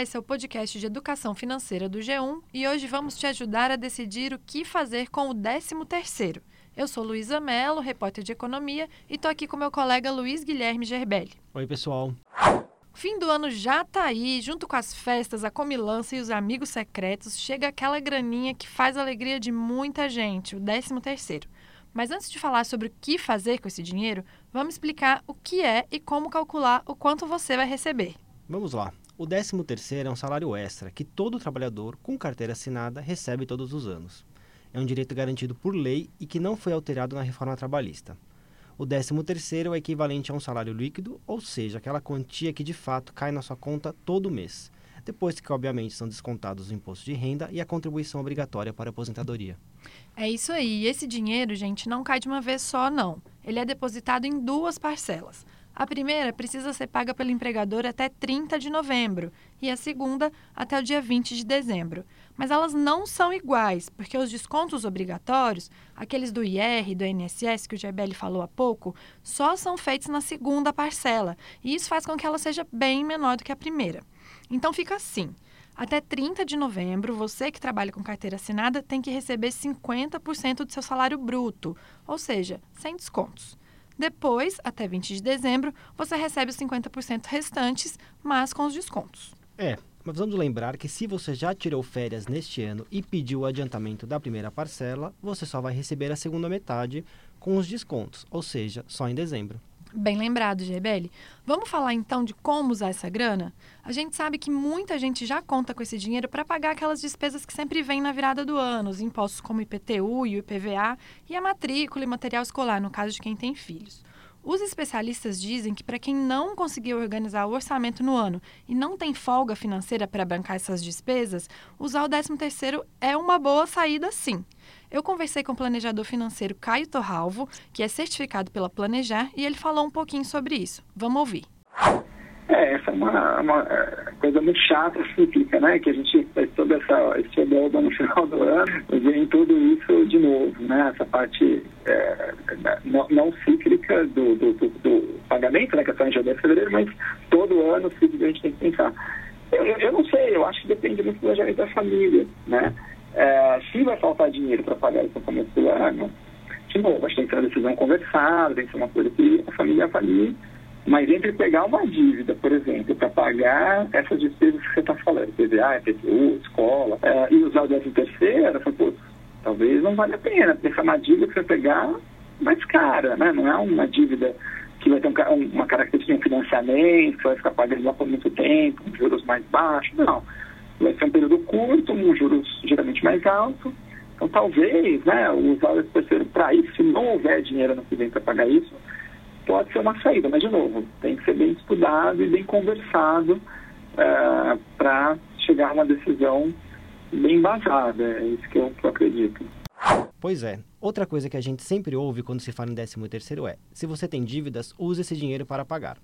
Olá, esse é o podcast de educação financeira do G1 e hoje vamos te ajudar a decidir o que fazer com o 13º. Eu sou Luísa Mello, repórter de economia, e estou aqui com meu colega Luiz Guilherme Gerbelli. Oi, pessoal. O fim do ano já tá aí, junto com as festas, a comilança e os amigos secretos, chega aquela graninha que faz a alegria de muita gente, o 13º. Mas antes de falar sobre o que fazer com esse dinheiro, vamos explicar o que é e como calcular o quanto você vai receber. Vamos lá. O 13º é um salário extra que todo trabalhador com carteira assinada recebe todos os anos. É um direito garantido por lei e que não foi alterado na reforma trabalhista. O 13º é equivalente a um salário líquido, ou seja, aquela quantia que de fato cai na sua conta todo mês, depois que obviamente são descontados o imposto de renda e a contribuição obrigatória para a aposentadoria. É isso aí. Esse dinheiro, gente, não cai de uma vez só, não. Ele é depositado em duas parcelas. A primeira precisa ser paga pelo empregador até 30 de novembro e a segunda até o dia 20 de dezembro. Mas elas não são iguais, porque os descontos obrigatórios, aqueles do IR e do INSS que o Gebelli falou há pouco, só são feitos na segunda parcela, e isso faz com que ela seja bem menor do que a primeira. Então fica assim: até 30 de novembro, você que trabalha com carteira assinada tem que receber 50% do seu salário bruto, ou seja, sem descontos. Depois, até 20 de dezembro, você recebe os 50% restantes, mas com os descontos. É, mas vamos lembrar que se você já tirou férias neste ano e pediu o adiantamento da primeira parcela, você só vai receber a segunda metade com os descontos, ou seja, só em dezembro. Bem lembrado, Gebeli. Vamos falar então de como usar essa grana? A gente sabe que muita gente já conta com esse dinheiro para pagar aquelas despesas que sempre vêm na virada do ano, os impostos como IPTU e o IPVA e a matrícula e material escolar, no caso de quem tem filhos. Os especialistas dizem que para quem não conseguiu organizar o orçamento no ano e não tem folga financeira para bancar essas despesas, usar o 13º é uma boa saída sim. Eu conversei com o planejador financeiro Caio Torralvo, que é certificado pela Planejar, e ele falou um pouquinho sobre isso. Vamos ouvir. É, essa é uma, uma é, coisa muito chata, cíclica, né? Que a gente faz toda essa esse no final do ano vem tudo isso de novo, né? Essa parte é, não, não, cíclica do, do, do, do, pagamento, né? Que é só em janeiro e fevereiro, mas todo ano a gente tem que pensar. Eu, eu não sei, eu acho que depende muito do planejamento da família, né? É, se vai faltar dinheiro para pagar o compromisso do ano, de novo, acho que tem que ser uma decisão conversada, tem que ser uma coisa que a família avalie mas entre pegar uma dívida, por exemplo, para pagar essas despesas que você está falando, PVA, IPTU, escola, é, e usar o décimo terceiro, pô, talvez não vale a pena, porque essa é uma dívida que você pegar mais cara, né? Não é uma dívida que vai ter um, uma característica de um financiamento, que vai ficar pagando lá por muito tempo, com juros mais baixos, não. Vai ser um período curto, um juros geralmente mais alto. Então, talvez, né, usar o terceiro para isso, se não houver dinheiro no que vem para pagar isso, pode ser uma saída, mas de novo, tem que ser bem estudado e bem conversado uh, para chegar a uma decisão bem embasada. É isso que eu, que eu acredito. Pois é. Outra coisa que a gente sempre ouve quando se fala em 13 terceiro é: se você tem dívidas, use esse dinheiro para pagar.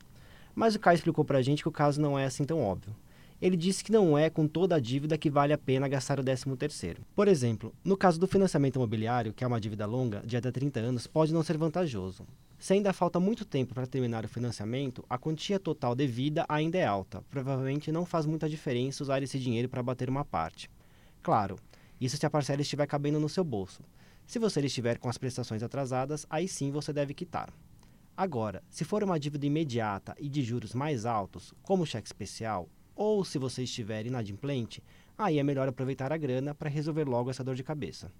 Mas o Caio explicou para a gente que o caso não é assim tão óbvio. Ele disse que não é com toda a dívida que vale a pena gastar o 13 terceiro. Por exemplo, no caso do financiamento imobiliário, que é uma dívida longa, de até 30 anos, pode não ser vantajoso. Se ainda falta muito tempo para terminar o financiamento, a quantia total devida ainda é alta. Provavelmente não faz muita diferença usar esse dinheiro para bater uma parte. Claro, isso se a parcela estiver cabendo no seu bolso. Se você estiver com as prestações atrasadas, aí sim você deve quitar. Agora, se for uma dívida imediata e de juros mais altos, como o cheque especial, ou se você estiver inadimplente, aí é melhor aproveitar a grana para resolver logo essa dor de cabeça.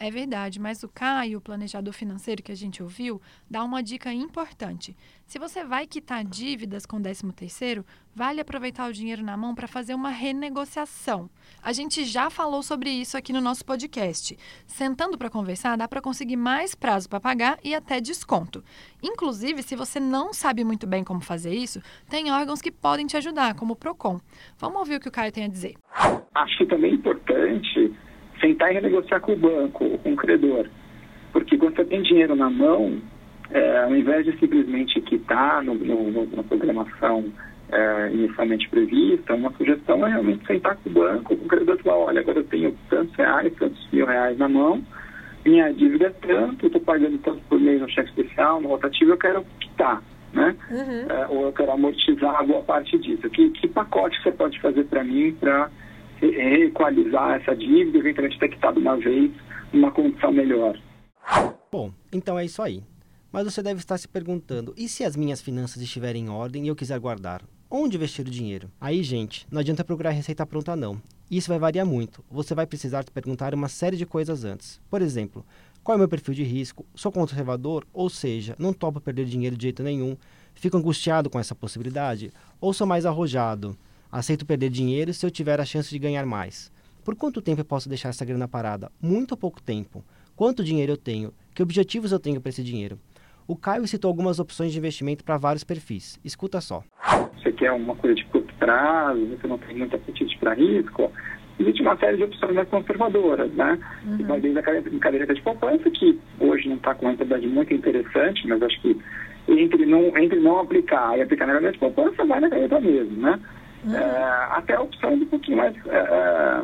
É verdade, mas o Caio, o planejador financeiro que a gente ouviu, dá uma dica importante. Se você vai quitar dívidas com 13 terceiro, vale aproveitar o dinheiro na mão para fazer uma renegociação. A gente já falou sobre isso aqui no nosso podcast. Sentando para conversar, dá para conseguir mais prazo para pagar e até desconto. Inclusive, se você não sabe muito bem como fazer isso, tem órgãos que podem te ajudar, como o Procon. Vamos ouvir o que o Caio tem a dizer. Acho também importante sentar e renegociar com o banco, com o credor. Porque quando você tem dinheiro na mão, é, ao invés de simplesmente quitar no, no, na programação é, inicialmente prevista, uma sugestão é realmente sentar com o banco, com o credor e falar, olha, agora eu tenho tantos reais, tantos mil reais na mão, minha dívida é tanto, eu estou pagando tanto por mês no cheque especial, no rotativo, eu quero quitar. né? Uhum. É, ou eu quero amortizar boa parte disso. Que, que pacote você pode fazer para mim para equalizar essa dívida, eventualmente ter quitado uma vez uma condição melhor? Bom, então é isso aí. Mas você deve estar se perguntando: e se as minhas finanças estiverem em ordem e eu quiser guardar? Onde investir o dinheiro? Aí, gente, não adianta procurar receita pronta não. Isso vai variar muito. Você vai precisar te perguntar uma série de coisas antes. Por exemplo, qual é o meu perfil de risco? Sou conservador? Ou seja, não topo perder dinheiro de jeito nenhum? Fico angustiado com essa possibilidade? Ou sou mais arrojado? Aceito perder dinheiro se eu tiver a chance de ganhar mais. Por quanto tempo eu posso deixar essa grana parada? Muito ou pouco tempo? Quanto dinheiro eu tenho? Que objetivos eu tenho para esse dinheiro? O Caio citou algumas opções de investimento para vários perfis. Escuta só. Você quer uma coisa de curto prazo, você não tem muito apetite para risco, existe uma série de opções mais conservadoras, né? Uhum. Vai desde a caderneta de poupança, que hoje não está com uma rentabilidade muito interessante, mas acho que entre não, entre não aplicar e aplicar na caderneta de poupança, vai na caderneta mesmo, né? Uhum. É, até opções um pouquinho mais é,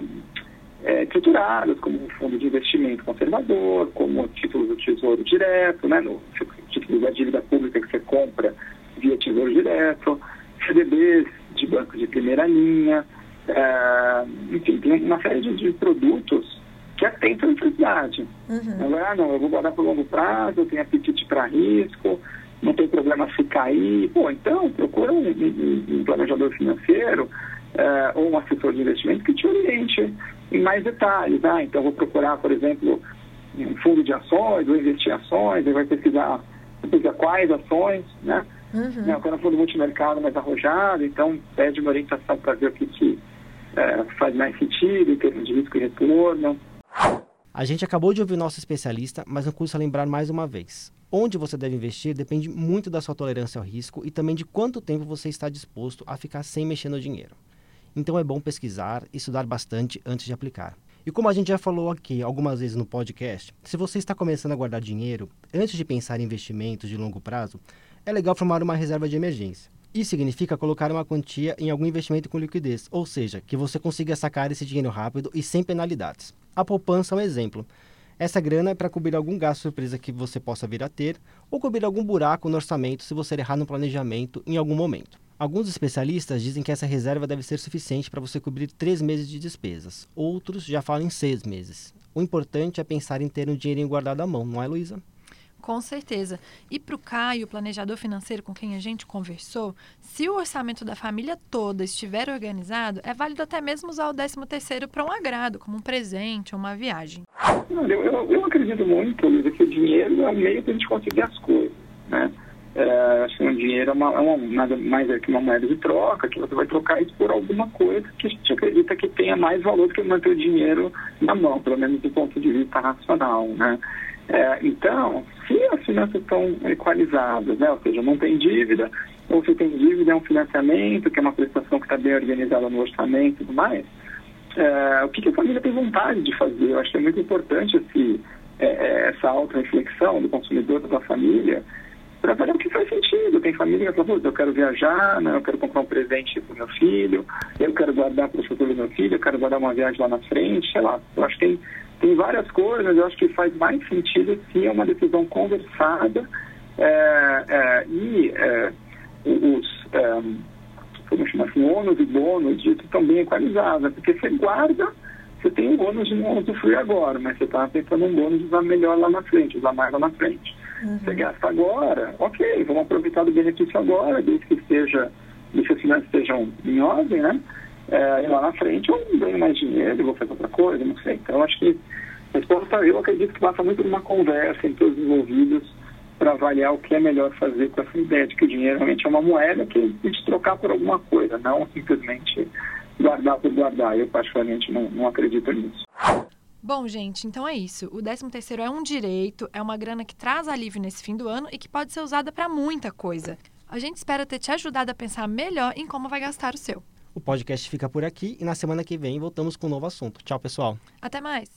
é, estruturadas, como um fundo de investimento conservador, como títulos do Tesouro Direto, né, no títulos da dívida pública que você compra via Tesouro Direto, CDBs de bancos de primeira linha, é, enfim, tem uma série de, de produtos que atendem a necessidade. Uhum. Ah, não, eu vou guardar por longo prazo, eu tenho apetite para risco, não tem problema se cair. Pô, então procura um, um, um planejador financeiro é, ou um assessor de investimento que te oriente em mais detalhes. Né? Então, vou procurar, por exemplo, um fundo de ações, vou investir em ações, ele vai pesquisar, pesquisar quais ações, né? Uhum. Não, quando é um fundo multimercado mais arrojado, então pede uma orientação para ver o que, que é, faz mais sentido em termos de risco e retorno. A gente acabou de ouvir nosso especialista, mas não custa lembrar mais uma vez. Onde você deve investir depende muito da sua tolerância ao risco e também de quanto tempo você está disposto a ficar sem mexer no dinheiro. Então é bom pesquisar e estudar bastante antes de aplicar. E como a gente já falou aqui algumas vezes no podcast, se você está começando a guardar dinheiro, antes de pensar em investimentos de longo prazo, é legal formar uma reserva de emergência. Isso significa colocar uma quantia em algum investimento com liquidez, ou seja, que você consiga sacar esse dinheiro rápido e sem penalidades. A poupança é um exemplo. Essa grana é para cobrir algum gasto surpresa que você possa vir a ter ou cobrir algum buraco no orçamento se você errar no planejamento em algum momento. Alguns especialistas dizem que essa reserva deve ser suficiente para você cobrir três meses de despesas. Outros já falam em seis meses. O importante é pensar em ter um dinheirinho guardado à mão, não é, Luísa? Com certeza. E para o Caio, planejador financeiro com quem a gente conversou, se o orçamento da família toda estiver organizado, é válido até mesmo usar o 13 terceiro para um agrado, como um presente ou uma viagem. Eu, eu, acredito muito, Luísa, que o dinheiro é o meio para a gente conseguir as coisas, né? É, assim, o dinheiro é, uma, é uma, nada mais é que uma moeda de troca, que você vai trocar isso por alguma coisa que a gente acredita que tenha mais valor do que manter o dinheiro na mão, pelo menos do ponto de vista racional, né? É, então, se finanças estão equalizadas, né, ou seja, não tem dívida, ou se tem dívida é um financiamento, que é uma prestação que está bem organizada no orçamento e tudo mais, é, o que, que, a família tem vontade de fazer? Eu acho que é muito importante esse, é, é essa auto-reflexão do consumidor, da família, ver o que faz sentido. Tem família que fala, eu quero viajar, né, eu quero comprar um presente para o meu filho, eu quero guardar para o futuro do meu filho, eu quero guardar uma viagem lá na frente, sei lá. Eu acho que tem tem várias coisas, eu acho que faz mais sentido se é uma decisão conversada é, é, e é, os, é, como chama assim, ônus e bônus disso estão bem equalizados, porque você guarda, você tem um bônus de não usufruir agora, mas você está pensando um bônus de usar melhor lá na frente, usar mais lá na frente. Uhum. Você gasta agora, ok, vamos aproveitar do benefício agora, desde que esteja, desde que as finanças estejam em ordem, né? é, e lá na frente eu ganho mais dinheiro, vou fazer outra coisa, não sei. Então, acho que a resposta, eu acredito que passa muito numa conversa entre os envolvidos para avaliar o que é melhor fazer com essa ideia de que o dinheiro realmente é uma moeda que a gente trocar por alguma coisa, não simplesmente guardar por guardar. Eu, particularmente, não, não acredito nisso. Bom, gente, então é isso. O 13º é um direito, é uma grana que traz alívio nesse fim do ano e que pode ser usada para muita coisa. A gente espera ter te ajudado a pensar melhor em como vai gastar o seu. O podcast fica por aqui e na semana que vem voltamos com um novo assunto. Tchau, pessoal. Até mais.